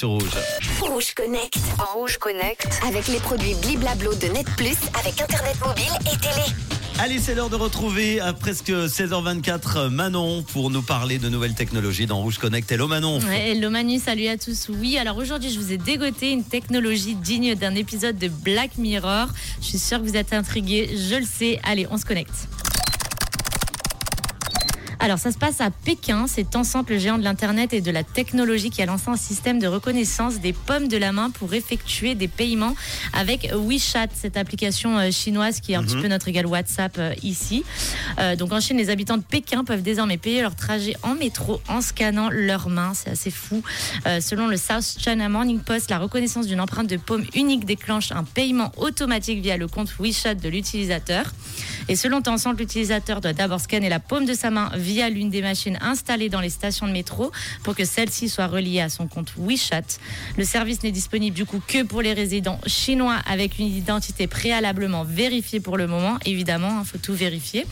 sur Rouge. Rouge Connect. Rouge Connect. Avec les produits Bliblablo de Net Plus, avec Internet mobile et télé. Allez, c'est l'heure de retrouver à presque 16h24 Manon pour nous parler de nouvelles technologies dans Rouge Connect. Hello Manon. Ouais, hello Manu, salut à tous. Oui, alors aujourd'hui, je vous ai dégoté une technologie digne d'un épisode de Black Mirror. Je suis sûre que vous êtes intrigués, je le sais. Allez, on se connecte. Alors, ça se passe à Pékin. C'est Tencent, le géant de l'Internet et de la technologie, qui a lancé un système de reconnaissance des pommes de la main pour effectuer des paiements avec WeChat, cette application euh, chinoise qui est un petit peu notre égal WhatsApp euh, ici. Euh, donc, en Chine, les habitants de Pékin peuvent désormais payer leur trajet en métro en scannant leurs mains. C'est assez fou. Euh, selon le South China Morning Post, la reconnaissance d'une empreinte de paume unique déclenche un paiement automatique via le compte WeChat de l'utilisateur. Et selon Tencent, l'utilisateur doit d'abord scanner la paume de sa main via l'une des machines installées dans les stations de métro pour que celle-ci soit reliée à son compte WeChat. Le service n'est disponible du coup que pour les résidents chinois avec une identité préalablement vérifiée pour le moment. Évidemment, il faut tout vérifier.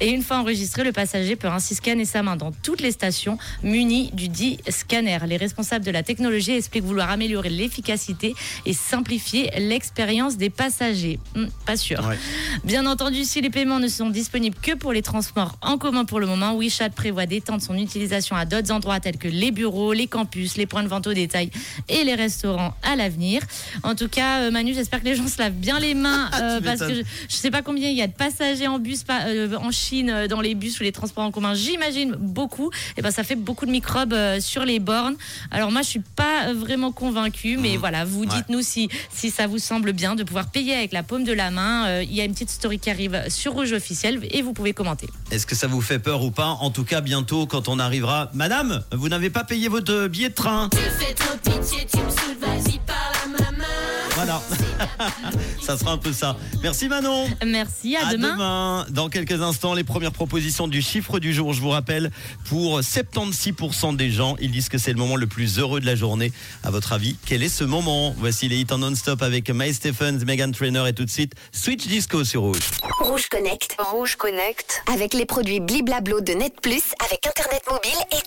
Et une fois enregistré, le passager peut ainsi scanner sa main dans toutes les stations munies du dit scanner. Les responsables de la technologie expliquent vouloir améliorer l'efficacité et simplifier l'expérience des passagers. Hmm, pas sûr. Ouais. Bien entendu, si les paiements ne sont disponibles que pour les transports en commun pour le moment, WeChat prévoit d'étendre son utilisation à d'autres endroits tels que les bureaux, les campus, les points de vente au détail et les restaurants à l'avenir. En tout cas, euh, Manu, j'espère que les gens se lavent bien les mains euh, parce que je, je sais pas combien il y a de passagers en bus euh, en Chine dans les bus ou les transports en commun. J'imagine beaucoup. Et ben ça fait beaucoup de microbes sur les bornes. Alors moi, je suis pas vraiment convaincue, mais voilà, vous Ouais. dites-nous si si ça vous semble bien de pouvoir payer avec la paume de la main. Il y a une petite story qui arrive sur Rouge officiel et vous pouvez commenter. Est-ce que ça vous fait peur ou pas En tout cas, bientôt, quand on arrivera. Madame, vous n'avez pas payé votre billet de train. fais trop pitié, tu Ça sera un peu ça. Merci Manon. Merci, à, À demain. Dans quelques instants, les premières propositions du chiffre du jour. Je vous rappelle, pour 76% des gens, ils disent que c'est le moment le plus heureux de la journée. À votre avis, quel est ce moment? Voici les hits en non-stop avec Mae Stephens, Megan Trainer et tout de suite Switch Disco sur Rouge. Rouge Connect. Rouge Connect. Avec les produits Bliblablo de Net Plus, avec Internet mobile et télé.